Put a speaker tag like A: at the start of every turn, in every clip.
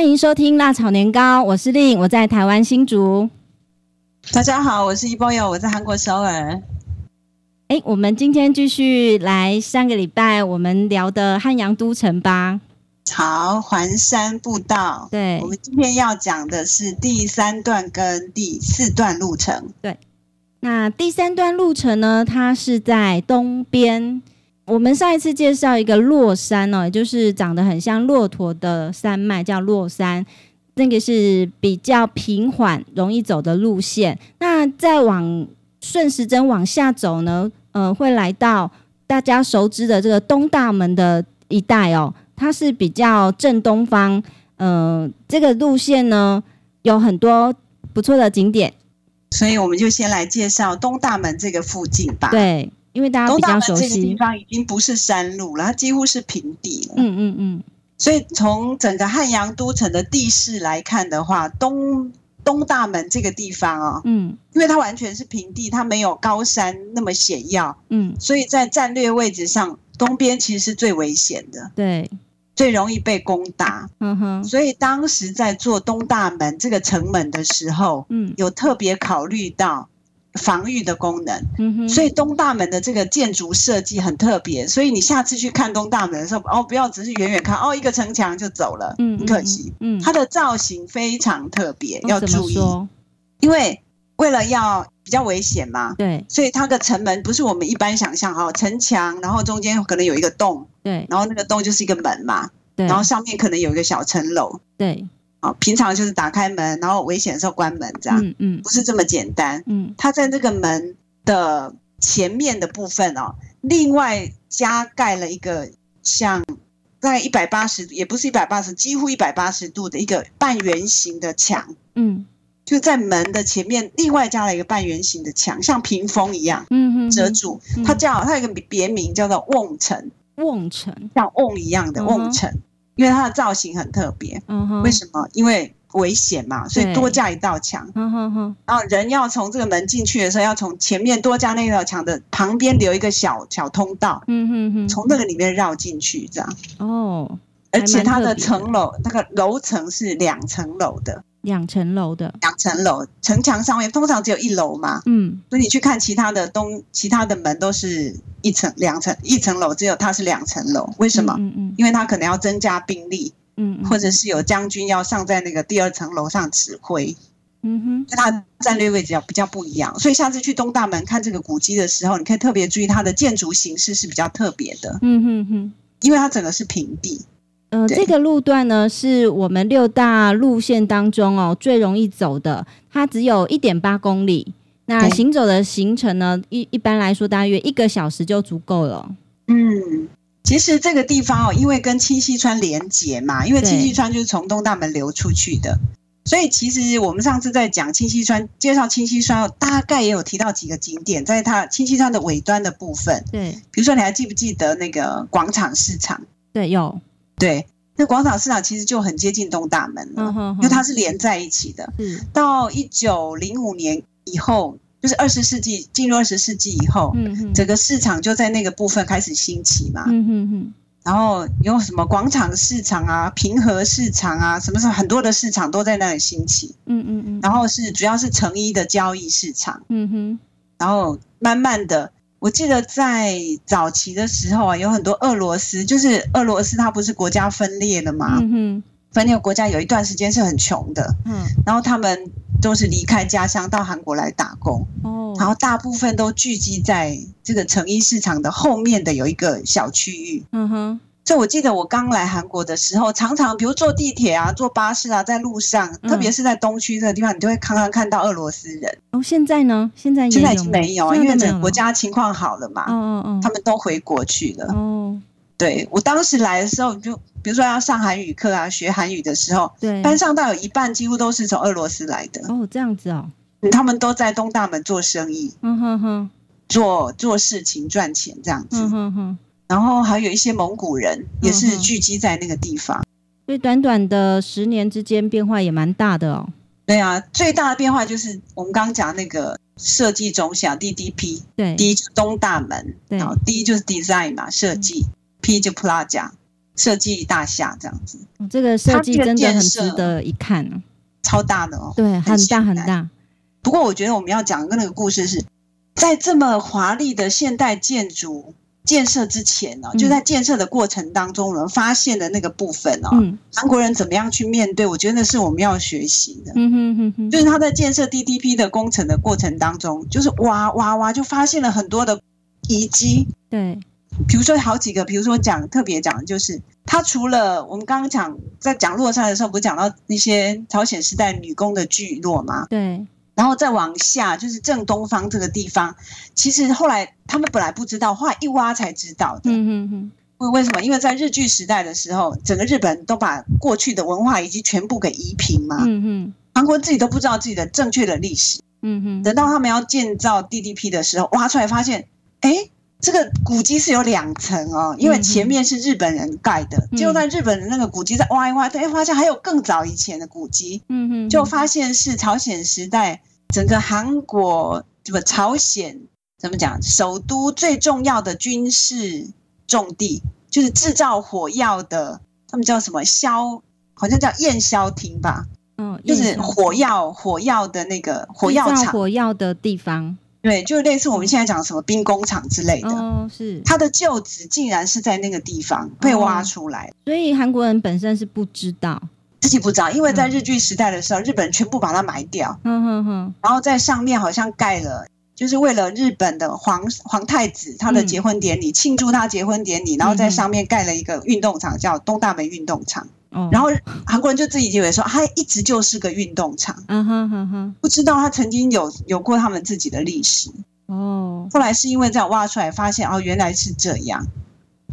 A: 欢迎收听辣炒年糕，我是令，我在台湾新竹。
B: 大家好，我是一波友，我在韩国首尔。
A: 哎，我们今天继续来上个礼拜我们聊的汉阳都城吧。
B: 好，环山步道。
A: 对，
B: 我们今天要讲的是第三段跟第四段路程。
A: 对，那第三段路程呢，它是在东边。我们上一次介绍一个洛山哦，也就是长得很像骆驼的山脉，叫洛山，那个是比较平缓、容易走的路线。那再往顺时针往下走呢，呃，会来到大家熟知的这个东大门的一带哦，它是比较正东方。呃，这个路线呢，有很多不错的景点，
B: 所以我们就先来介绍东大门这个附近吧。
A: 对。因为大家比较熟悉，
B: 这个地方已经不是山路了，它几乎是平地了。
A: 嗯嗯嗯。
B: 所以从整个汉阳都城的地势来看的话，东东大门这个地方啊、哦，嗯，因为它完全是平地，它没有高山那么险要，嗯，所以在战略位置上，东边其实是最危险的，
A: 对，
B: 最容易被攻打。
A: 嗯哼。
B: 所以当时在做东大门这个城门的时候，嗯，有特别考虑到。防御的功能，所以东大门的这个建筑设计很特别，所以你下次去看东大门的时候，哦，不要只是远远看，哦，一个城墙就走了，嗯，很可惜，嗯，它的造型非常特别，要注意，因为为了要比较危险嘛，
A: 对，
B: 所以它的城门不是我们一般想象哈，城墙，然后中间可能有一个洞，
A: 对，
B: 然后那个洞就是一个门嘛，
A: 对，
B: 然后上面可能有一个小城楼，
A: 对。
B: 啊，平常就是打开门，然后危险的时候关门，这样，嗯嗯，不是这么简单，嗯，它在那个门的前面的部分哦，另外加盖了一个像大概一百八十，也不是一百八十，几乎一百八十度的一个半圆形的墙，嗯，就在门的前面另外加了一个半圆形的墙，像屏风一样，嗯嗯，遮住，它叫它有一个别名叫做瓮城，
A: 瓮城，
B: 像瓮一样的瓮城。因为它的造型很特别，嗯哼，为什么？因为危险嘛，所以多加一道墙，嗯哼哼，然后人要从这个门进去的时候，要从前面多加那道墙的旁边留一个小小通道，嗯哼哼，从那个里面绕进去，这样，哦，而且它的层楼那个楼层是两层楼的。
A: 两层楼的，
B: 两层楼，城墙上面通常只有一楼嘛，嗯，所以你去看其他的东，其他的门都是一层、两层，一层楼只有它是两层楼，为什么？嗯嗯，因为它可能要增加兵力，嗯，或者是有将军要上在那个第二层楼上指挥，嗯哼，它战略位置要比较不一样，所以下次去东大门看这个古迹的时候，你可以特别注意它的建筑形式是比较特别的，嗯哼哼，因为它整个是平地。
A: 嗯、呃，这个路段呢，是我们六大路线当中哦最容易走的，它只有一点八公里。那行走的行程呢，一一般来说大约一个小时就足够了。
B: 嗯，其实这个地方哦，因为跟清溪川连接嘛，因为清溪川就是从东大门流出去的，所以其实我们上次在讲清溪川，介绍清溪川，大概也有提到几个景点，在它清溪川的尾端的部分。
A: 对，
B: 比如说你还记不记得那个广场市场？
A: 对，有。
B: 对，那广场市场其实就很接近东大门了，因为它是连在一起的。嗯，到一九零五年以后，就是二十世纪进入二十世纪以后，嗯，整个市场就在那个部分开始兴起嘛。嗯哼哼。然后有什么广场市场啊、平和市场啊，什么什么很多的市场都在那里兴起。嗯嗯嗯。然后是主要是成衣的交易市场。嗯哼。然后慢慢的。我记得在早期的时候啊，有很多俄罗斯，就是俄罗斯，它不是国家分裂了吗？嗯哼，分裂国家有一段时间是很穷的，嗯，然后他们都是离开家乡到韩国来打工，哦，然后大部分都聚集在这个成衣市场的后面的有一个小区域，嗯哼。所以我记得我刚来韩国的时候，常常比如坐地铁啊、坐巴士啊，在路上，特别是在东区这个地方，你就会常常看到俄罗斯人。
A: 哦，现在呢？现在
B: 现在已经没有，因为整个国家情况好了嘛。嗯嗯，他们都回国去了。哦，对，我当时来的时候，就比如说要上韩语课啊，学韩语的时候，对，班上大有一半几乎都是从俄罗斯来的。
A: 哦，这样子哦。
B: 他们都在东大门做生意。嗯哼哼，做做事情赚钱这样子。嗯哼哼。然后还有一些蒙古人也是聚集在那个地方，
A: 所以短短的十年之间变化也蛮大的哦。
B: 对啊，最大的变化就是我们刚刚讲那个设计中心 DDP，
A: 对，
B: 第一就是东大门，然后第一就是 design 嘛设计，P 就 Plaza，设计大厦这样子。
A: 哦、这个设计真的很值得一看啊，
B: 超大的哦，
A: 对，很大很大。
B: 不过我觉得我们要讲的那个故事是在这么华丽的现代建筑。建设之前呢，就在建设的过程当中，我们发现的那个部分哦，嗯，韩国人怎么样去面对？我觉得那是我们要学习的。嗯哼哼哼，就是他在建设 DDP 的工程的过程当中，就是哇哇哇，就发现了很多的遗迹。
A: 对，
B: 比如说好几个，比如说讲特别讲，就是他除了我们刚刚讲在讲洛山的时候，不是讲到那些朝鲜时代女工的聚落吗？
A: 对。
B: 然后再往下，就是正东方这个地方，其实后来他们本来不知道，后来一挖才知道的。嗯嗯嗯。为为什么？因为在日据时代的时候，整个日本都把过去的文化遗迹全部给夷平嘛。嗯嗯。韩国自己都不知道自己的正确的历史。嗯哼。等到他们要建造 DDP 的时候，挖出来发现，哎，这个古迹是有两层哦，因为前面是日本人盖的，结果在日本的那个古迹再挖一挖，哎，发现还有更早以前的古迹。嗯哼。就发现是朝鲜时代。整个韩国这个朝鲜怎么讲？首都最重要的军事重地，就是制造火药的，他们叫什么硝？好像叫焰硝厅吧？嗯，就是火药火药的那个火药厂，
A: 火药的地方。
B: 对，就类似我们现在讲什么兵工厂之类的。
A: 哦，是。
B: 它的旧址竟然是在那个地方被挖出来，哦，
A: 所以韩国人本身是不知道。
B: 自己不知道，因为在日据时代的时候，嗯、日本人全部把它埋掉，嗯哼哼，然后在上面好像盖了，就是为了日本的皇皇太子他的结婚典礼，庆、嗯、祝他结婚典礼，然后在上面盖了一个运动场，叫东大门运动场。嗯、然后韩国人就自己以为说，他一直就是个运动场，嗯哼哼哼，不知道他曾经有有过他们自己的历史。哦，后来是因为这样挖出来，发现哦，原来是这样。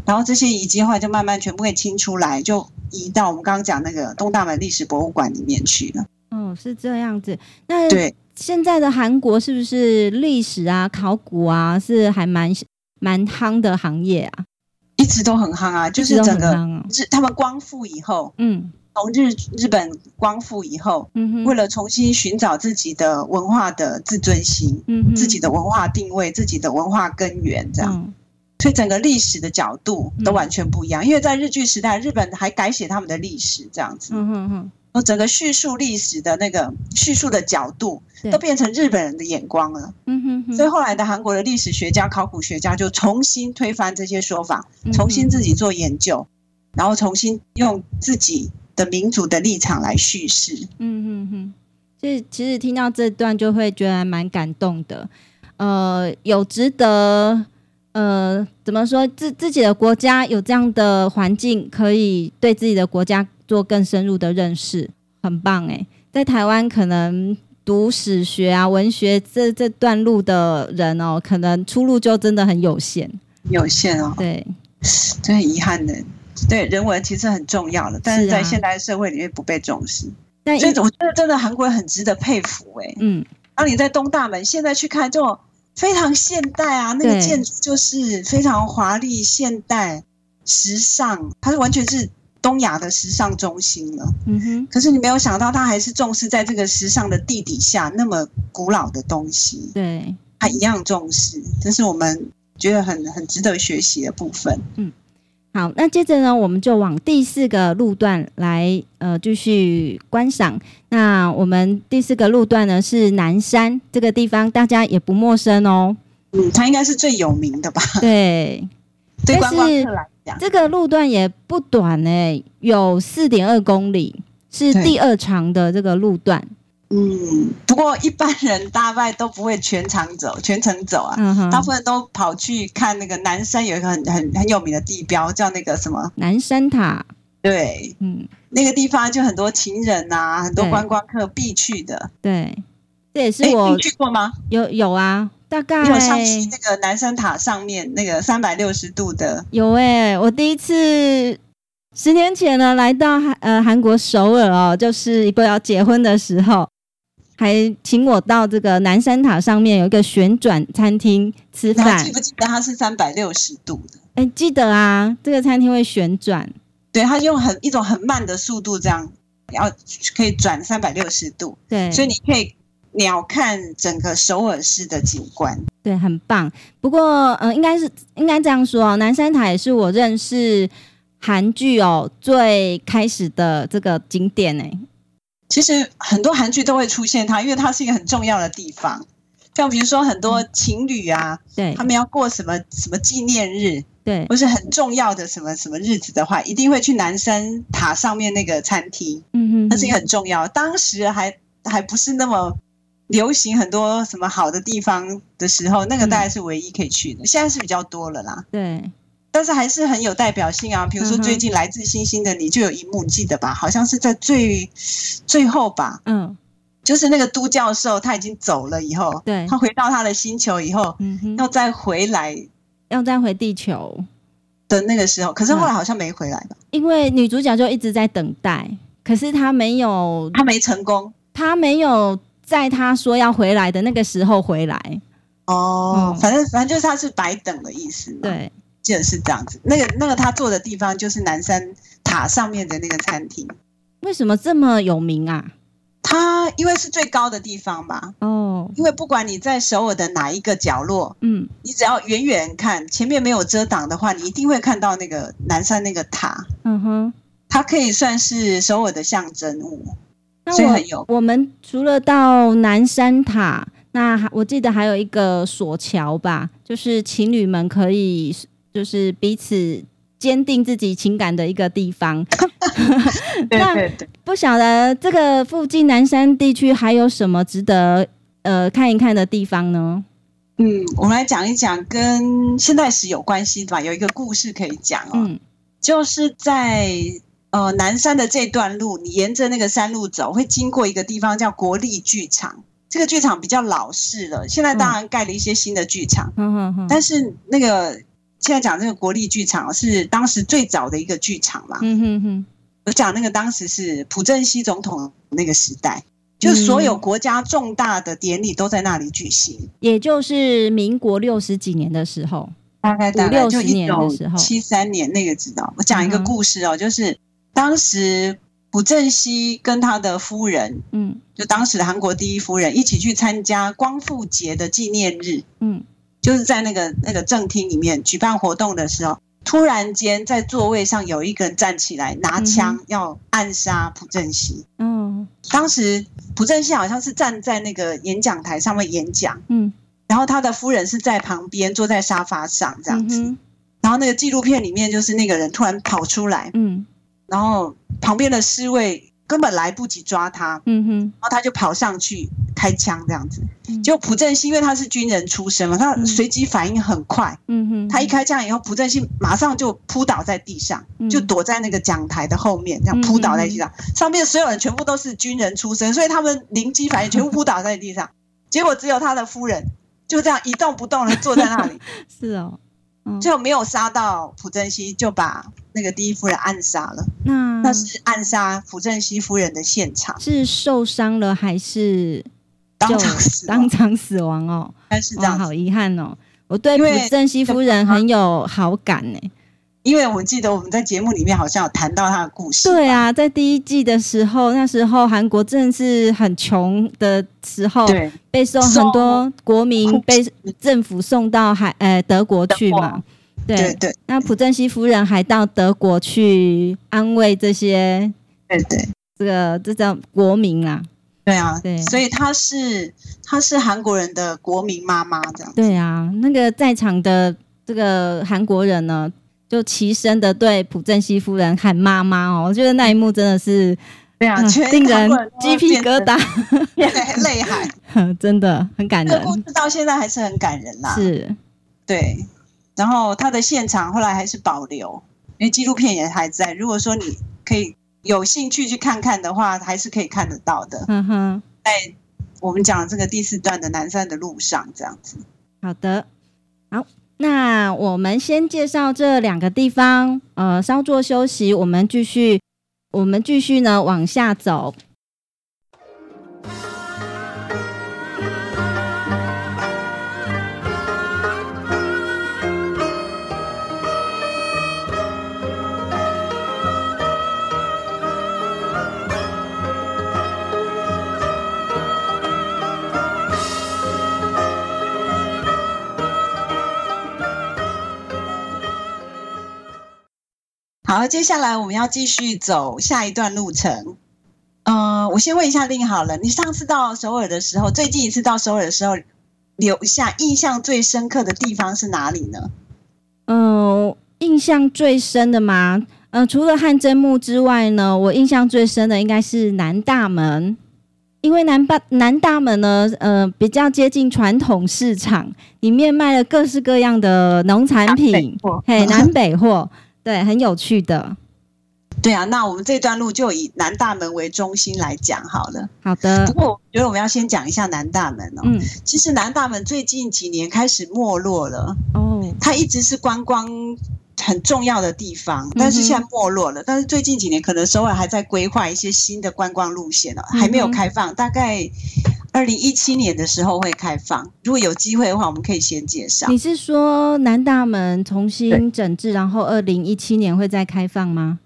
B: 然后这些遗迹后来就慢慢全部给清出来，就移到我们刚刚讲那个东大门历史博物馆里面去了。
A: 哦，是这样子。那对现在的韩国是不是历史啊、考古啊是还蛮蛮夯的行业啊？
B: 一直都很夯啊，就是整个日他们光复以后，嗯，从日日本光复以后，嗯哼，为了重新寻找自己的文化的自尊心，嗯，自己的文化定位，自己的文化根源，这样。嗯所以整个历史的角度都完全不一样，因为在日据时代，日本还改写他们的历史，这样子。嗯哼哼。我整个叙述历史的那个叙述的角度，都变成日本人的眼光了。嗯哼哼。所以后来的韩国的历史学家、考古学家就重新推翻这些说法，重新自己做研究，然后重新用自己的民族的立场来叙事。嗯哼哼。所以其实听到这段就会觉得还蛮感动的。呃，有值得。呃，怎么说自自己的国家有这样的环境，可以对自己的国家做更深入的认识，很棒哎。在台湾，可能读史学啊、文学这这段路的人哦，可能出路就真的很有限，有限哦。对，这很遗憾的。对，人文其实很重要的，但是在现代社会里面不被重视。但所以我觉得真的韩国人很值得佩服哎。嗯，当你在东大门现在去看这种。非常现代啊，那个建筑就是非常华丽、现代、时尚，它是完全是东亚的时尚中心了。嗯哼。可是你没有想到，它还是重视在这个时尚的地底下那么古老的东西。对，它一样重视，这是我们觉得很很值得学习的部分。嗯。好，那接着呢，我们就往第四个路段来，呃，继续观赏。那我们第四个路段呢是南山这个地方，大家也不陌生哦。嗯，它应该是最有名的吧？对，对观光客来讲，这个路段也不短诶，有四点二公里，是第二长的这个路段。嗯，不过一般人大概都不会全场走，全程走啊。嗯哼，大部分都跑去看那个南山有一个很很很有名的地标，叫那个什么南山塔。对，嗯，那个地方就很多情人啊，很多观光客必去的。对，这也是我你去过吗？有有啊，大概有上去那个南山塔上面那个三百六十度的。有哎、欸，我第一次。十年前呢，来到韩呃韩国首尔哦，就是一个要结婚的时候。还请我到这个南山塔上面有一个旋转餐厅吃饭，记不记得它是三百六十度的？哎、欸，记得啊，这个餐厅会旋转，对，它用很一种很慢的速度这样，然后可以转三百六十度，对，所以你可以鸟瞰整个首尔市的景观，对，很棒。不过，嗯、呃，应该是应该这样说，南山塔也是我认识
A: 韩剧哦最开始的这个景点呢？
B: 其实很多韩剧都会出现它，因为它是一个很重要的地方。像比如说很多情侣啊，对，他们要过什么什么纪念日，对，或是很重要的什么什么日子的话，一定会去南山塔上面那个餐厅。嗯哼，那是一个很重要。当时还还不是那么流行很多什么好的地方的时候，那个大概是唯一可以去的。现在是比较多了啦。对。但是还是很有代表性啊，比如说最近来自星星的你就有一幕，你记得吧？好像是在最最后吧，嗯，就是那个都教授他已经走了以后，对，他回到他的星球以后，嗯哼，要再回来，
A: 要再回地球。
B: 的那个时候，可是后来好像没回来吧？
A: 因为女主角就一直在等待，可是她没有，
B: 她没成功，
A: 她没有在她说要回来的那个时候回来。
B: 哦，反正反正就是她是白等的意思，
A: 对。
B: 记得是这样子，那个那个他坐的地方就是南山塔上面的那个餐厅。
A: 为什么这么有名啊？
B: 它因为是最高的地方吧。哦。因为不管你在首尔的哪一个角落，嗯，你只要远远看，前面没有遮挡的话，你一定会看到那个南山那个塔。嗯哼。它可以算是首尔的象征物，所以很有。
A: 我们除了到南山塔，那我记得还有一个索桥吧，就是情侣们可以。就是彼此坚定自己情感的一个地方。那不晓得这个附近南山地区还有什么值得呃看一看的地方呢？
B: 嗯，我们来讲一讲跟现代史有关系的吧。有一个故事可以讲哦，嗯、就是在呃南山的这段路，你沿着那个山路走，会经过一个地方叫国立剧场。这个剧场比较老式了，现在当然盖了一些新的剧场。嗯嗯嗯，但是那个。现在讲这个国立剧场是当时最早的一个剧场嘛？嗯哼哼。我讲那个当时是朴正熙总统那个时代，就所有国家重大的典礼都在那里举行。
A: 也就是民国六十几年的时候，
B: 大概大概就一九七三年那个知道。我讲一个故事哦，就是当时朴正熙跟他的夫人，嗯，就当时的韩国第一夫人一起去参加光复节的纪念日，嗯。就是在那个那个正厅里面举办活动的时候，突然间在座位上有一个人站起来拿枪要暗杀朴正熙。嗯，当时朴正熙好像是站在那个演讲台上面演讲，嗯，然后他的夫人是在旁边坐在沙发上这样子，然后那个纪录片里面就是那个人突然跑出来，嗯，然后旁边的侍卫。根本来不及抓他，嗯哼，然后他就跑上去开枪这样子。就朴正熙，因为他是军人出身嘛，他随即反应很快，嗯哼，他一开枪以后，朴正熙马上就扑倒在地上，就躲在那个讲台的后面，这样扑倒在地上。上面所有人全部都是军人出身，所以他们灵机反应，全部扑倒在地上。结果只有他的夫人就这样一动不动的坐在那里。
A: 是哦。
B: 最后没有杀到朴正熙，就把那个第一夫人暗杀了。那那是暗杀朴正熙夫人的现场，
A: 是受伤了还是当场死当场死亡哦？
B: 但是这样，
A: 好遗憾哦。我对朴正熙夫人很有好感呢。
B: 因为我记得我们在节目里面好像有谈到他的故事。
A: 对啊，在第一季的时候，那时候韩国正是很穷的时候，对，被送很多国民被政府送到海呃德国去嘛。对对，对，那朴正熙夫人还到德国去安慰这些，
B: 对对，
A: 这个这叫国民啊。
B: 对啊，对，所以她是她是韩国人的国民妈妈这样。
A: 对啊，那个在场的这个韩国人呢，就齐声的对朴正熙夫人喊妈妈哦，我觉得那一幕真的是
B: 非常
A: 令人鸡皮疙瘩，
B: 泪海，
A: 真的很感人。
B: 这故事到现在还是很感人啦。
A: 是，
B: 对。然后他的现场后来还是保留，因为纪录片也还在。如果说你可以有兴趣去看看的话，还是可以看得到的。嗯哼，在我们讲这个第四段的南山的路上，这样子。
A: 好的，好。那我们先介绍这两个地方，呃，稍作休息，我们继续，我们继续呢往下走。
B: 好，好，接下来我们要继续走下一段路程。嗯、呃，我先问一下令好了，你上次到首尔的时候，最近一次到首尔的时候，留下印象最深刻的地方是哪里呢？
A: 嗯、呃，印象最深的吗？嗯、呃，除了汗蒸幕之外呢，我印象最深的应该是南大门。因为南大南大门呢，呃，比较接近传统市场，里面卖了各式各样的农产品，嘿，南北货，对，很有趣的。
B: 对啊，那我们这段路就以南大门为中心来讲好了。
A: 好的。
B: 不过我觉得我们要先讲一下南大门哦。嗯。其实南大门最近几年开始没落了。哦。它一直是观光。很重要的地方，但是现在没落了。嗯、但是最近几年，可能首尔还在规划一些新的观光路线哦，还没有开放。嗯、大概二零一七年的时候会开放。如果有机会的话，我们可以先介绍。
A: 你是说南大门重新整治，然后二零一七年会再开放吗？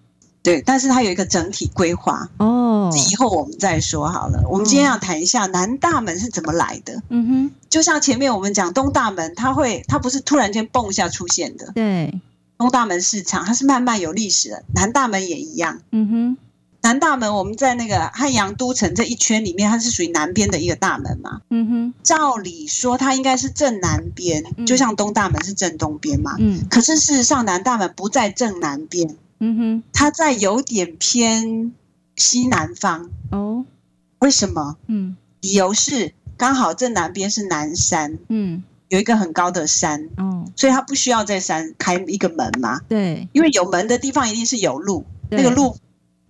B: 对，但是它有一个整体规划哦。以后我们再说好了。我们今天要谈一下南大门是怎么来的。嗯哼，就像前面我们讲东大门，它会，它不是突然间蹦一下出现的。
A: 对。
B: 东大门市场，它是慢慢有历史的。南大门也一样。嗯哼，南大门我们在那个汉阳都城这一圈里面，它是属于南边的一个大门嘛。嗯哼，照理说它应该是正南边，嗯、就像东大门是正东边嘛。嗯，可是事实上南大门不在正南边。嗯哼，它在有点偏西南方。哦，为什么？嗯，理由是刚好正南边是南山。嗯。有一个很高的山，嗯，所以它不需要在山开一个门嘛？
A: 对，
B: 因为有门的地方一定是有路，那个路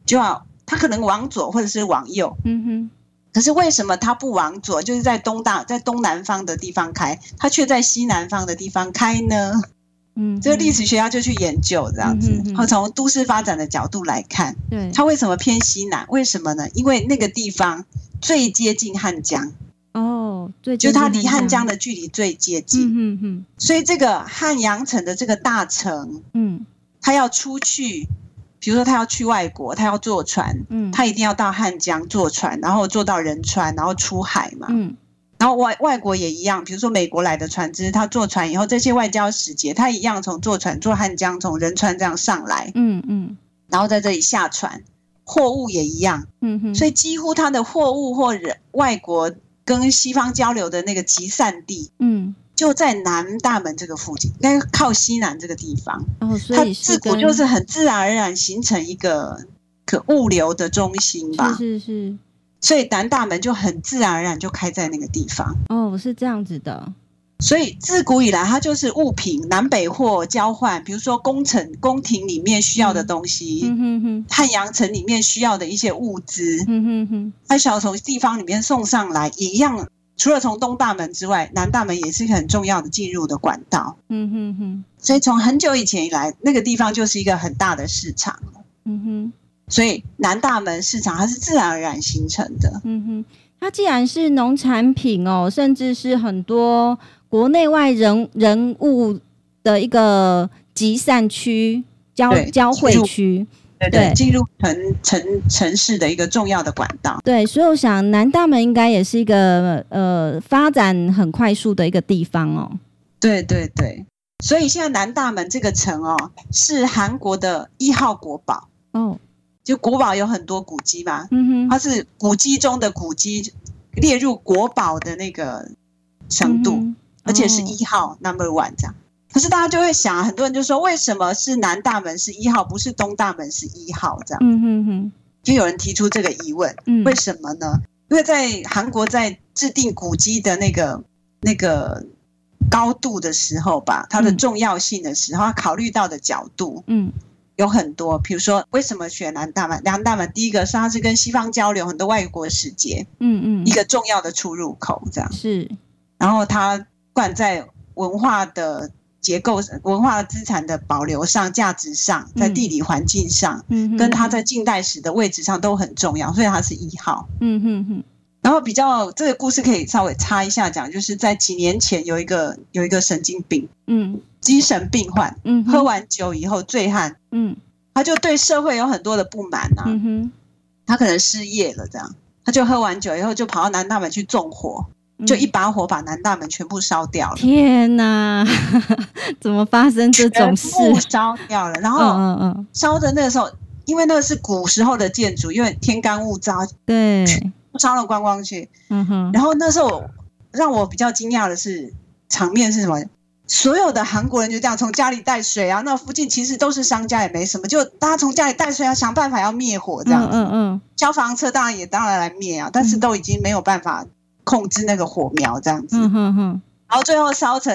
B: 就要他可能往左或者是往右，嗯哼。可是为什么他不往左，就是在东大在东南方的地方开，他却在西南方的地方开呢？嗯，这个历史学家就去研究这样子，然后从都市发展的角度来看，对，他为什么偏西南？为什么呢？因为那个地方最接近汉江。
A: 哦，对，
B: 就它离汉江的距离最接近，嗯嗯嗯，所以这个汉阳城的这个大城，嗯，他要出去，比如说他要去外国，他要坐船，嗯，他一定要到汉江坐船，然后坐到仁川，然后出海嘛，嗯，然后外外国也一样，比如说美国来的船只，他坐船以后，这些外交使节，他一样从坐船坐汉江，从仁川这样上来，嗯嗯，然后在这里下船，货物也一样，嗯哼，所以几乎他的货物或人外国。跟西方交流的那个集散地，嗯，就在南大门这个附近，应该靠西南这个地方。哦，所以自古就是很自然而然形成一个可物流的中心吧？
A: 是是是。
B: 所以南大门就很自然而然就开在那个地方。
A: 哦，是这样子的。
B: 所以自古以来，它就是物品南北货交换，比如说宫城、宫廷里面需要的东西，嗯哼哼，汉阳城里面需要的一些物资，嗯哼哼，它需要从地方里面送上来，一样。除了从东大门之外，南大门也是一个很重要的进入的管道，嗯哼哼。所以从很久以前以来，那个地方就是一个很大的市场，嗯哼。所以南大门市场它是自然而然形成的，嗯哼。
A: 它既然是农产品哦，甚至是很多。国内外人人物的一个集散区、交交汇区，
B: 对对，进入城城城市的一个重要的管道。
A: 对，所以我想南大门应该也是一个呃发展很快速的一个地方哦。
B: 对对对，所以现在南大门这个城哦，是韩国的一号国宝哦。就国宝有很多古迹嘛，嗯哼，它是古迹中的古迹，列入国宝的那个程度。嗯而且是一号、oh.，number one 这样。可是大家就会想，很多人就说，为什么是南大门是一号，不是东大门是一号这样？嗯哼哼。就有人提出这个疑问，嗯，为什么呢？因为在韩国在制定古迹的那个那个高度的时候吧，它的重要性的时候，它考虑到的角度，嗯，有很多。比如说，为什么选南大门？南大门第一个是它是跟西方交流，很多外国使节，嗯嗯，一个重要的出入口这样。是，然后它。不管在文化的结构、文化资产的保留上、价值上，在地理环境上，嗯，跟它在近代史的位置上都很重要，所以它是一号。嗯哼哼。然后比较这个故事可以稍微插一下讲，就是在几年前有一个有一个神经病，嗯，精神病患，嗯，喝完酒以后醉汉，嗯，他就对社会有很多的不满啊，嗯哼，他可能失业了，这样，他就喝完酒以后就跑到南大门去纵火。就一把火把南大门全部烧掉了。
A: 天哪，怎么发生这种事？
B: 烧掉了，然后嗯嗯，烧的那个时候，因为那个是古时候的建筑，因为天干物燥，
A: 对，
B: 烧了光光去。嗯哼，然后那时候让我比较惊讶的是场面是什么？所有的韩国人就这样从家里带水啊，那附近其实都是商家，也没什么，就大家从家里带水，啊想办法要灭火这样子。嗯嗯。消防车当然也当然来灭啊，但是都已经没有办法控制那个火苗这样子。嗯哼哼。然后最后烧成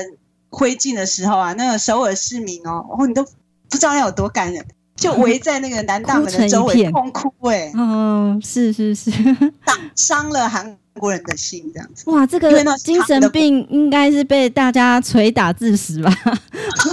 B: 灰烬的时候啊，那个首尔市民哦，哦，你都不知道要有多感人，就围在那个南大门的周围 痛哭哎。
A: 嗯，是是是，
B: 伤了韩。国人的心这样子，
A: 哇，这个精神病应该是被大家捶打致死吧？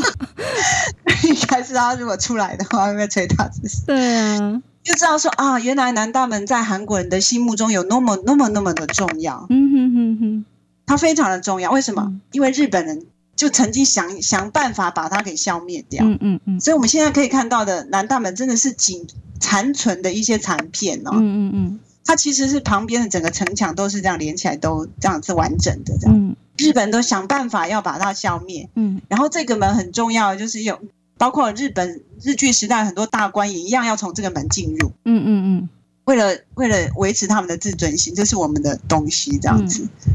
B: 应该是他如果出来的话会被捶打致死。
A: 对啊，
B: 就知道说啊，原来南大门在韩国人的心目中有那么那么那么的重要。嗯哼哼哼，它非常的重要。为什么？嗯、因为日本人就曾经想想办法把它给消灭掉。嗯嗯嗯。所以我们现在可以看到的南大门真的是仅残存的一些残片哦。嗯嗯嗯。它其实是旁边的整个城墙都是这样连起来，都这样子完整的这样。嗯，日本都想办法要把它消灭。嗯，然后这个门很重要，就是有包括日本日据时代很多大官也一样要从这个门进入。嗯嗯嗯，为了为了维持他们的自尊心，这是我们的东西这样子。嗯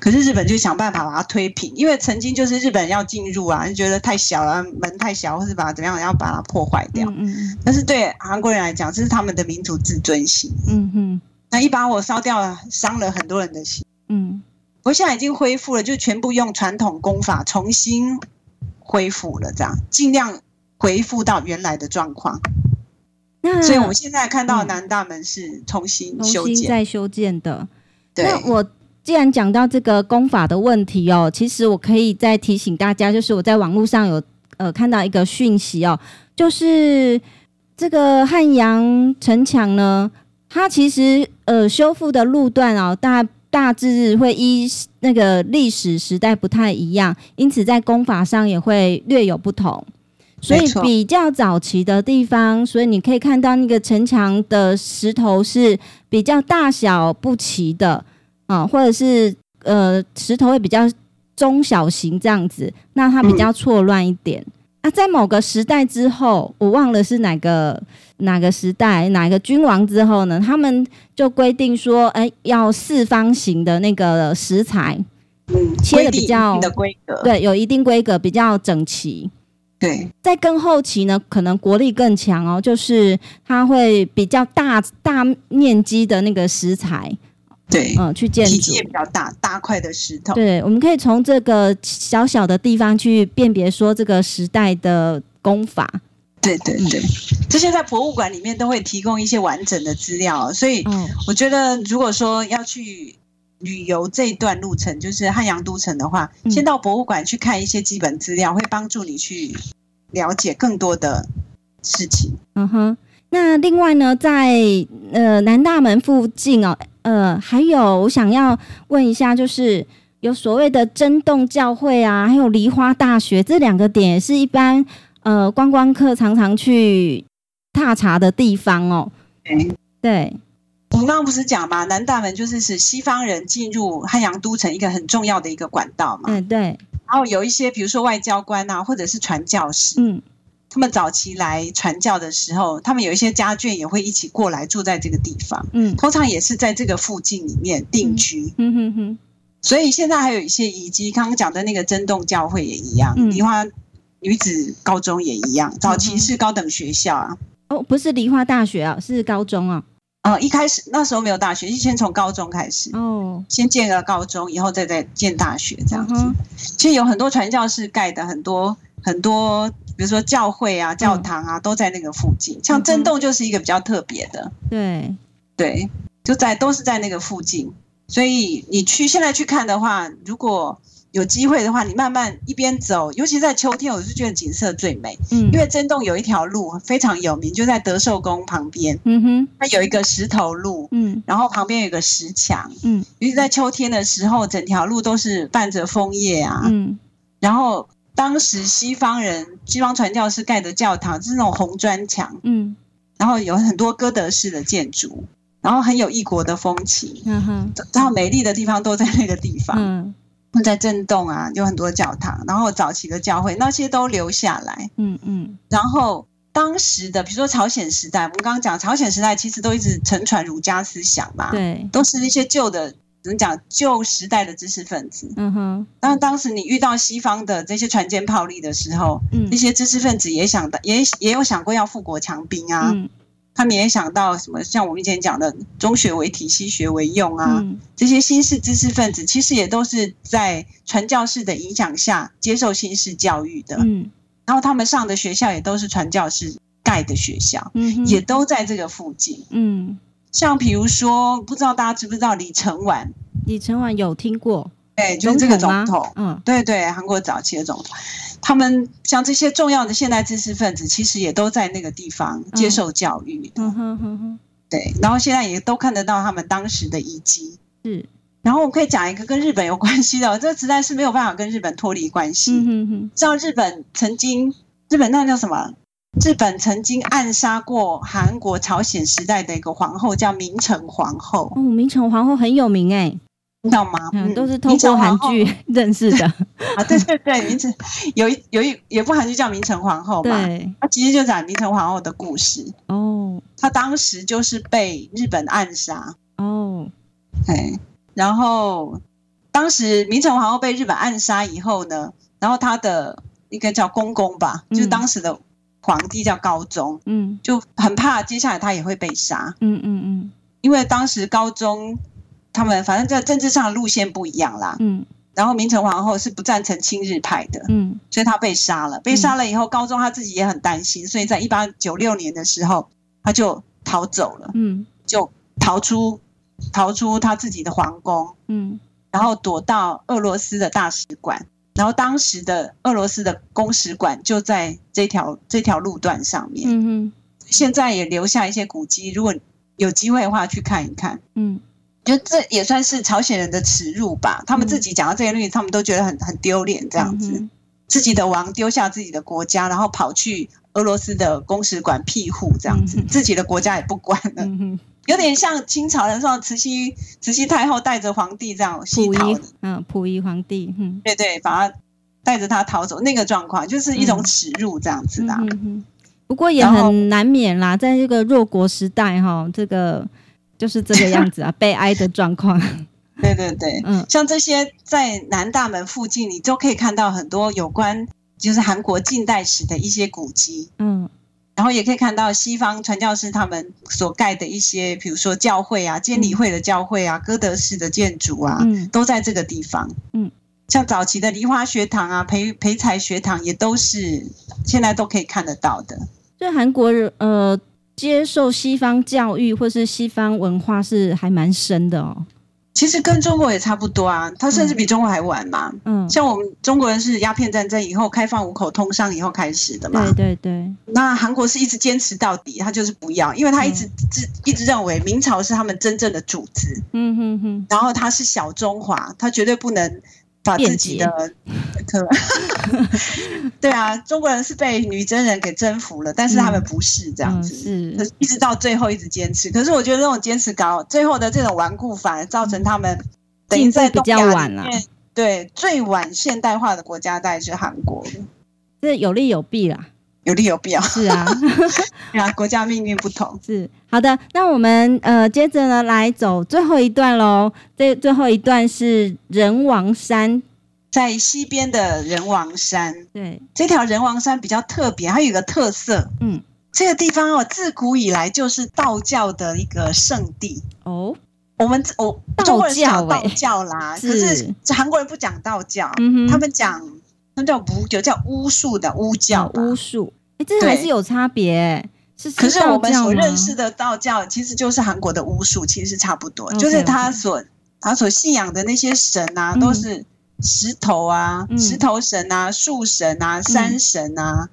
B: 可是日本就想办法把它推平，因为曾经就是日本要进入啊，就觉得太小了，门太小，或是把它怎么样，要把它破坏掉。嗯嗯。但是对韩国人来讲，这是他们的民族自尊心。嗯哼。那一把火烧掉了，伤了很多人的心。嗯。不过现在已经恢复了，就全部用传统功法重新恢复了，这样尽量恢复到原来的状况。那所以我们现在看到南大门是重新修建、
A: 重新再修建的。对。那我。既然讲到这个功法的问题哦，其实我可以再提醒大家，就是我在网络上有呃看到一个讯息哦，就是这个汉阳城墙呢，它其实呃修复的路段哦，大大致会依那个历史时代不太一样，因此在功法上也会略有不同。所以比较早期的地方，所以你可以看到那个城墙的石头是比较大小不齐的。啊，或者是呃石头会比较中小型这样子，那它比较错乱一点。嗯、啊，在某个时代之后，我忘了是哪个哪个时代哪个君王之后呢，他们就规定说，哎，要四方形的那个石材，嗯，切的比较
B: 的规格，
A: 对，有一定规格，比较整齐。
B: 对，
A: 在更后期呢，可能国力更强哦，就是它会比较大大面积的那个石材。
B: 对，
A: 嗯，去建筑，体
B: 积也比较大，大块的石头。
A: 对，我们可以从这个小小的地方去辨别说这个时代的工法。
B: 对对对，这些在博物馆里面都会提供一些完整的资料，所以我觉得如果说要去旅游这一段路程，就是汉阳都城的话，先到博物馆去看一些基本资料，会帮助你去了解更多的事情。
A: 嗯哼，那另外呢，在呃南大门附近哦。呃，还有我想要问一下，就是有所谓的真洞教会啊，还有梨花大学这两个点，也是一般呃观光客常常去踏查的地方哦。
B: 嗯，
A: 对，
B: 我们刚刚不是讲嘛，南大门就是使西方人进入汉阳都城一个很重要的一个管道嘛。
A: 嗯，对。
B: 然后有一些，比如说外交官啊，或者是传教士，嗯。他们早期来传教的时候，他们有一些家眷也会一起过来住在这个地方，嗯，通常也是在这个附近里面定居，嗯哼哼。所以现在还有一些遗迹，刚刚讲的那个真洞教会也一样，梨花女子高中也一样，早期是高等学校啊。
A: 哦，不是梨花大学啊，是高中啊。
B: 嗯，一开始那时候没有大学，先从高中开始哦，先建个高中，以后再再建大学这样子。其实有很多传教士盖的很多很多。比如说教会啊、教堂啊，都在那个附近。像真洞就是一个比较特别的，
A: 对
B: 对，就在都是在那个附近。所以你去现在去看的话，如果有机会的话，你慢慢一边走，尤其在秋天，我是觉得景色最美。嗯，因为真洞有一条路非常有名，就在德寿宫旁边。嗯哼，它有一个石头路，嗯，然后旁边有一个石墙，嗯，尤其在秋天的时候，整条路都是伴着枫叶啊，嗯，然后。当时西方人、西方传教士盖的教堂，就是那种红砖墙，嗯，然后有很多哥德式的建筑，然后很有异国的风情，嗯哼，然后美丽的地方都在那个地方，嗯，在震动啊，有很多教堂，然后早期的教会那些都留下来，嗯嗯，然后当时的比如说朝鲜时代，我们刚刚讲朝鲜时代其实都一直承传儒家思想嘛，对，都是那些旧的怎么讲旧时代的知识分子，嗯哼，当当时你遇到西方的这些船坚炮利的时候，嗯，那些知识分子也想到也也有想过要富国强兵啊。嗯他们也想到什么？像我们以前讲的“中学为体，西学为用”啊，嗯、这些新式知识分子其实也都是在传教士的影响下接受新式教育的。嗯，然后他们上的学校也都是传教士盖的学校，嗯，也都在这个附近。嗯，像比如说，不知道大家知不知道李承晚？
A: 李承晚有听过？
B: 对，就是这个总统。嗯，对对，韩国早期的总统。他们像这些重要的现代知识分子，其实也都在那个地方接受教育。嗯哼哼哼，对，然后现在也都看得到他们当时的遗迹。是，然后我可以讲一个跟日本有关系的，这个实在是没有办法跟日本脱离关系。嗯哼哼，知道日本曾经，日本那叫什么？日本曾经暗杀过韩国朝鲜时代的一个皇后，叫明成皇后。
A: 哦，明成皇后很有名哎。
B: 知道吗？嗯，
A: 都是通过韩剧 认识的
B: 啊。对对对，明成有一有一有一部韩剧叫《明成皇后》嘛，对，它其实就讲明成皇后的故事。哦，她当时就是被日本暗杀。哦，哎，然后当时明成皇后被日本暗杀以后呢，然后她的一个叫公公吧，嗯、就是当时的皇帝叫高宗，嗯，就很怕接下来他也会被杀。嗯嗯嗯，因为当时高宗。他们反正在政治上的路线不一样啦，嗯，然后明成皇后是不赞成亲日派的，嗯，所以他被杀了。被杀了以后，高宗他自己也很担心，所以在一八九六年的时候，他就逃走了，嗯，就逃出逃出他自己的皇宫，嗯，然后躲到俄罗斯的大使馆，然后当时的俄罗斯的公使馆就在这条这条路段上面，嗯哼，现在也留下一些古迹，如果有机会的话去看一看，嗯。就这也算是朝鲜人的耻辱吧。他们自己讲到这些东西，他们都觉得很很丢脸，这样子。嗯、自己的王丢下自己的国家，然后跑去俄罗斯的公使馆庇护，这样子，嗯、自己的国家也不管了。有点像清朝的时候，慈禧慈禧太后带着皇帝这样西逃。
A: 嗯，溥仪皇帝。嗯，
B: 对对，把他带着他逃走，那个状况就是一种耻辱，这样子的。嗯嗯、
A: 不过也很难免啦，在这个弱国时代，哈，这个。就是这个样子啊，悲哀的状况。
B: 对 对对，嗯，像这些在南大门附近，你都可以看到很多有关就是韩国近代史的一些古迹，嗯，然后也可以看到西方传教士他们所盖的一些，比如说教会啊，监理会的教会啊，哥德式的建筑啊，嗯，都在这个地方，嗯，像早期的梨花学堂啊，培培才学堂也都是现在都可以看得到的。
A: 所以韩国人，呃。接受西方教育或是西方文化是还蛮深的哦。
B: 其实跟中国也差不多啊，他甚至比中国还晚嘛。嗯，像我们中国人是鸦片战争以后开放五口通商以后开始的嘛。
A: 对对对。
B: 那韩国是一直坚持到底，他就是不要，因为他一直自、嗯、一直认为明朝是他们真正的主子。嗯哼哼。然后他是小中华，他绝对不能。把自己的可 对啊，中国人是被女真人给征服了，但是他们不是这样子，嗯嗯、是一直到最后一直坚持。可是我觉得这种坚持搞最后的这种顽固，反而造成他们等于在东亚里面对最晚现代化的国家，大概是韩国。
A: 这有利有弊啦。
B: 有利有弊啊，
A: 是啊，
B: 对啊，国家命运不同。
A: 是好的，那我们呃接着呢来走最后一段喽。这最后一段是仁王山，
B: 在西边的仁王山。对，这条仁王山比较特别，它有一个特色。嗯，这个地方哦，自古以来就是道教的一个圣地哦。我们我中国人讲道教啦，是可是韩国人不讲道教，嗯、他们讲。那叫巫，就叫巫术的巫教。
A: 巫术，哎，这还是有差别。对是，
B: 可是我们所认识的道教，其实就是韩国的巫术，其实是差不多。Okay, 就是他所.他所信仰的那些神啊，都是石头啊，嗯、石头神啊，树神啊，山神啊。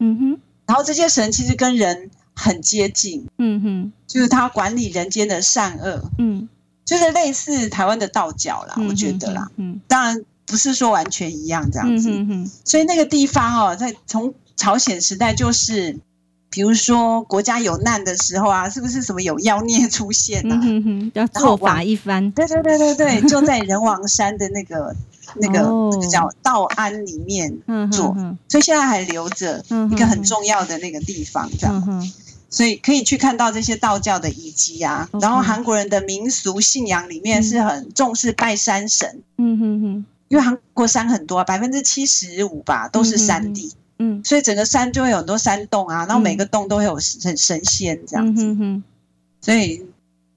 B: 嗯哼。然后这些神其实跟人很接近。嗯哼。就是他管理人间的善恶。嗯。就是类似台湾的道教啦，我觉得啦。嗯。当然。不是说完全一样这样子，嗯、哼哼，所以那个地方哦，在从朝鲜时代就是比如说国家有难的时候啊，是不是什么有妖孽出现啊？
A: 嗯哼，要做法一番。
B: 对对对对对，就在仁王山的那个那个那个叫道庵里面做，所以现在还留着一个很重要的那个地方，这样。所以可以去看到这些道教的遗迹啊。然后韩国人的民俗信仰里面是很重视拜山神。嗯哼哼，因为韩国山很多，百分之七十五吧都是山地。嗯，所以整个山就会有很多山洞啊，然后每个洞都会有神神仙这样子。嗯哼，所以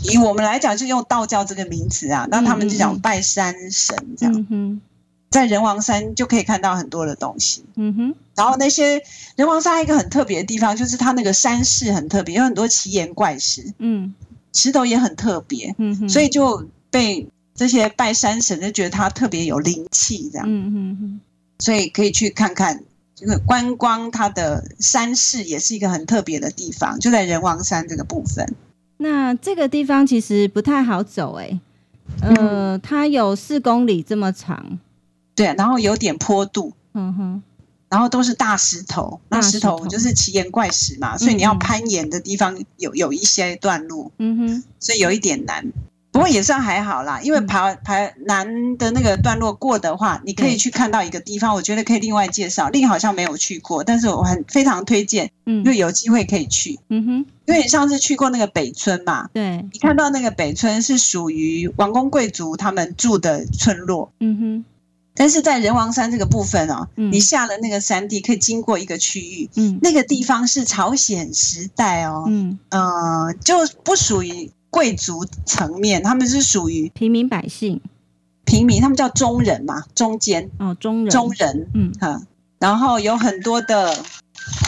B: 以我们来讲，就用道教这个名词啊，那他们就讲拜山神这样。在人王山就可以看到很多的东西。嗯哼，然后那些人王山一个很特别的地方，就是它那个山势很特别，有很多奇岩怪石。嗯，石头也很特别。嗯哼，所以就被这些拜山神就觉得它特别有灵气这样。嗯哼哼，所以可以去看看。这个观光，它的山势也是一个很特别的地方，就在仁王山这个部分。
A: 那这个地方其实不太好走，哎，呃，它有四公里这么长，
B: 对，然后有点坡度，嗯哼，然后都是大石头，那石头就是奇岩怪石嘛，所以你要攀岩的地方有有一些段路，嗯哼，所以有一点难。不过也算还好啦，因为爬爬南的那个段落过的话，你可以去看到一个地方，我觉得可以另外介绍。另好像没有去过，但是我很非常推荐，嗯，因为有机会可以去，嗯哼。因为你上次去过那个北村嘛，对，你看到那个北村是属于王公贵族他们住的村落，嗯哼。但是在仁王山这个部分哦，你下了那个山地，可以经过一个区域，嗯，那个地方是朝鲜时代哦，嗯，呃，就不属于。贵族层面，他们是属于
A: 平民百姓，
B: 平民他们叫中人嘛，中间。
A: 哦，中人，
B: 中人，嗯。哈，然后有很多的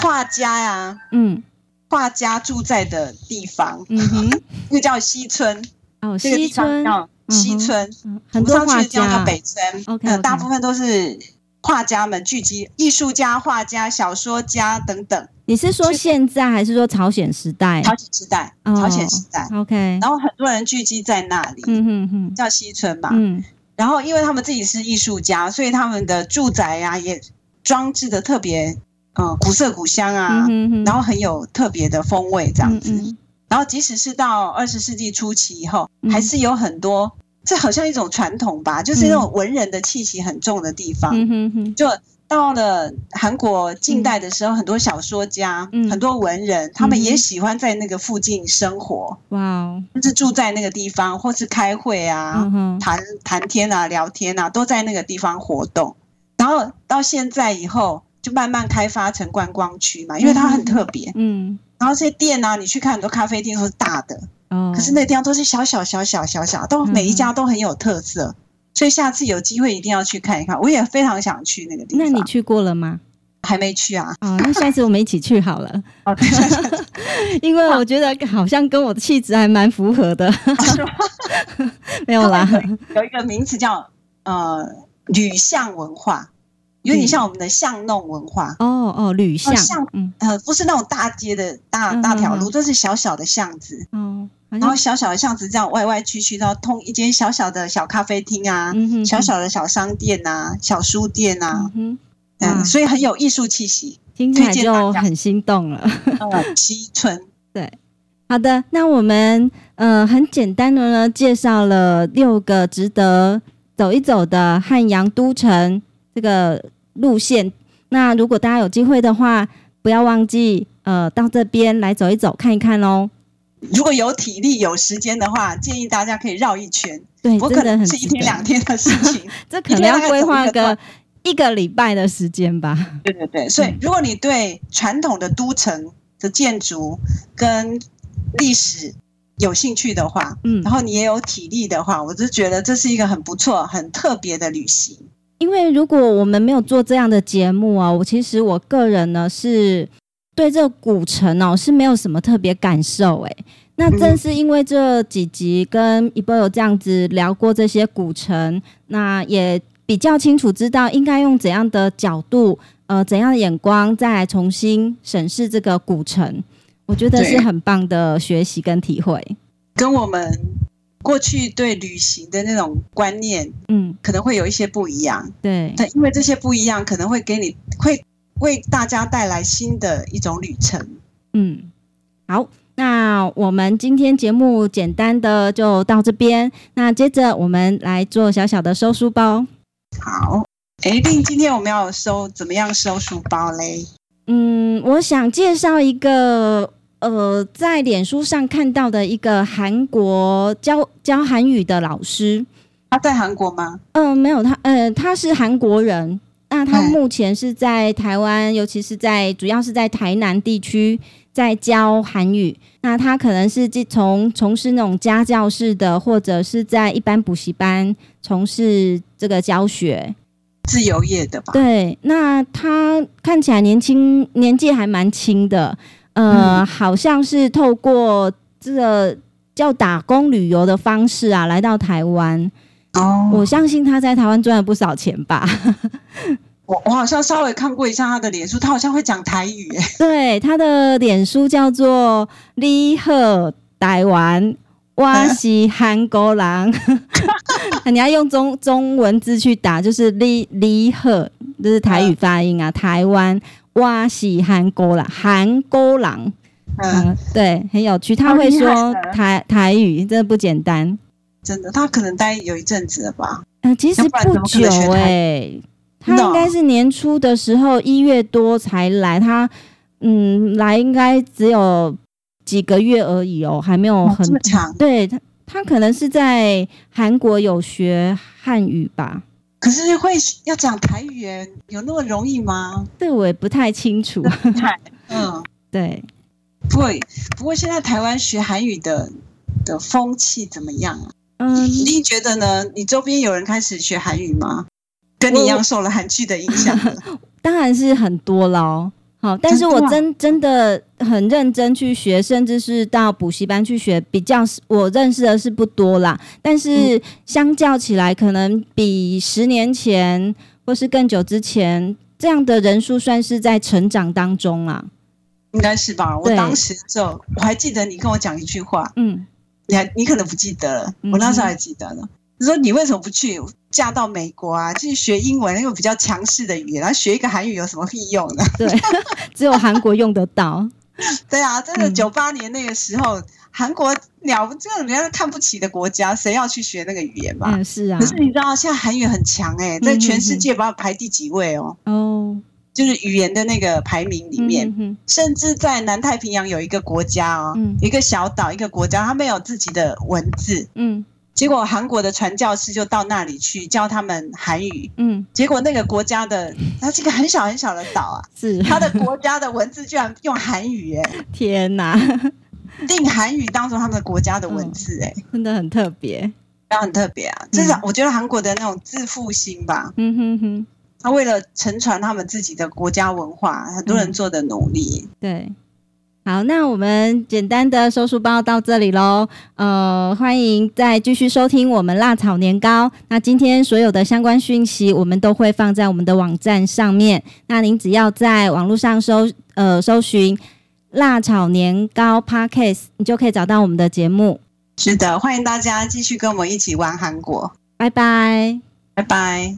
B: 画家呀，嗯，画家住在的地方，嗯哼，又叫西村，
A: 哦，西村。叫
B: 西村，
A: 很多画
B: 家。叫北村，OK，大部分都是画家们聚集，艺术家、画家、小说家等等。
A: 你是说现在还是说朝鲜时代？
B: 朝鲜时代，朝鲜时代。
A: OK，
B: 然后很多人聚集在那里，嗯哼哼，叫西村嘛。嗯，然后因为他们自己是艺术家，所以他们的住宅呀也装置的特别，嗯，古色古香啊，嗯哼然后很有特别的风味这样子。然后即使是到二十世纪初期以后，还是有很多，这好像一种传统吧，就是那种文人的气息很重的地方。嗯哼哼，就。到了韩国近代的时候，嗯、很多小说家、嗯、很多文人，他们也喜欢在那个附近生活。哇哦！就是住在那个地方，或是开会啊、谈谈、嗯、天啊、聊天啊，都在那个地方活动。然后到现在以后，就慢慢开发成观光区嘛，因为它很特别。嗯。然后这些店啊，你去看很多咖啡店都是大的，哦、可是那地方都是小小小小小小，都每一家都很有特色。所以下次有机会一定要去看一看，我也非常想去那个地方。
A: 那你去过了吗？
B: 还没去啊。
A: 哦，那下次我们一起去好了。因为我觉得好像跟我的气质还蛮符合的。没有啦，
B: 有一个名词叫呃旅巷文化，有点像我们的巷弄文化。哦哦，旅巷，巷，嗯呃，不是那种大街的大大条路，都是小小的巷子。嗯。然后小小的巷子这样歪歪曲曲，然后通一间小小的小咖啡厅啊，嗯、哼哼小小的小商店啊，小书店啊，嗯，所以很有艺术气息，
A: 听起来就很心动了。
B: 西村，
A: 对，好的，那我们呃很简单的呢介绍了六个值得走一走的汉阳都城这个路线。那如果大家有机会的话，不要忘记呃到这边来走一走看一看哦。
B: 如果有体力有时间的话，建议大家可以绕一圈。对，我可能是一天两天的事情，
A: 这可能要规划个一个礼拜的时间吧。
B: 对对对，所以如果你对传统的都城的建筑跟历史有兴趣的话，嗯，然后你也有体力的话，我就觉得这是一个很不错、很特别的旅行。
A: 因为如果我们没有做这样的节目啊，我其实我个人呢是。对这个古城哦，是没有什么特别感受诶。那正是因为这几集跟一波有这样子聊过这些古城，那也比较清楚知道应该用怎样的角度，呃，怎样的眼光再来重新审视这个古城。我觉得是很棒的学习跟体会，
B: 跟我们过去对旅行的那种观念，嗯，可能会有一些不一样。对，但因为这些不一样，可能会给你会。为大家带来新的一种旅程，
A: 嗯，好，那我们今天节目简单的就到这边。那接着我们来做小小的收书包。
B: 好，哎，丽，今天我们要收怎么样收书包嘞？
A: 嗯，我想介绍一个。呃，在脸书上看到的一个韩国教教韩语的老师，
B: 他在韩国吗？
A: 嗯、呃，没有，他呃，他是韩国人。那他目前是在台湾，尤其是在主要是在台南地区在教韩语。那他可能是从从事那种家教式的，或者是在一般补习班从事这个教学，
B: 自由业的吧？
A: 对。那他看起来年轻，年纪还蛮轻的。呃，好像是透过这个叫打工旅游的方式啊，来到台湾。哦，我相信他在台湾赚了不少钱吧。
B: 我我好像稍微看过一下他的脸书，他好像会讲台语诶。
A: 对，他的脸书叫做李贺台湾，我是韩国人。你要用中中文字去打，就是李李贺，这是台语发音啊，台湾。我是韩国人，韩国人，嗯，对，很有趣。他会说台台语，真的不简单，
B: 真的。他可能待有一阵子了吧？
A: 嗯、呃，其实不久哎、欸，他应该是年初的时候一月多才来，他嗯来应该只有几个月而已哦，还没有很
B: 长。
A: 对他，他可能是在韩国有学汉语吧。
B: 可是会要讲台语，有那么容易吗？
A: 对，我也不太清楚。
B: 嗯，
A: 对。
B: 不过，不过现在台湾学韩语的的风气怎么样啊？嗯，你觉得呢？你周边有人开始学韩语吗？跟你一样受了韩剧的影响？
A: 当然是很多喽。好，但是我真真的很认真去学，甚至是到补习班去学，比较我认识的是不多啦。但是相较起来，可能比十年前或是更久之前这样的人数算是在成长当中啦。
B: 应该是吧？我当时就我还记得你跟我讲一句话，嗯，你还你可能不记得了，我那时候还记得呢。你说你为什么不去嫁到美国啊？去学英文，因为比较强势的语言，然后学一个韩语有什么屁用呢？
A: 对，只有韩国用得到。
B: 对啊，真的，九八年那个时候，韩、嗯、国了，这个人家看不起的国家，谁要去学那个语言嘛？
A: 嗯，是啊。
B: 可是你知道，现在韩语很强哎、欸，在全世界把它排第几位哦？哦，就是语言的那个排名里面，嗯、甚至在南太平洋有一个国家哦，嗯、一个小岛，一个国家，他们有自己的文字，嗯。结果韩国的传教士就到那里去教他们韩语，嗯，结果那个国家的，它是一个很小很小的岛啊，是。它的国家的文字居然用韩语，哎，
A: 天哪，
B: 定韩语当做他们的国家的文字，哎，
A: 真的很特别，
B: 那很特别啊，至少我觉得韩国的那种自负心吧，嗯哼哼，他为了承传他们自己的国家文化，很多人做的努力，
A: 对。好，那我们简单的收书包到这里喽。呃，欢迎再继续收听我们辣炒年糕。那今天所有的相关讯息，我们都会放在我们的网站上面。那您只要在网络上搜呃搜寻“辣炒年糕 Podcast”，你就可以找到我们的节目。
B: 是的，欢迎大家继续跟我们一起玩韩国。
A: 拜拜，
B: 拜拜。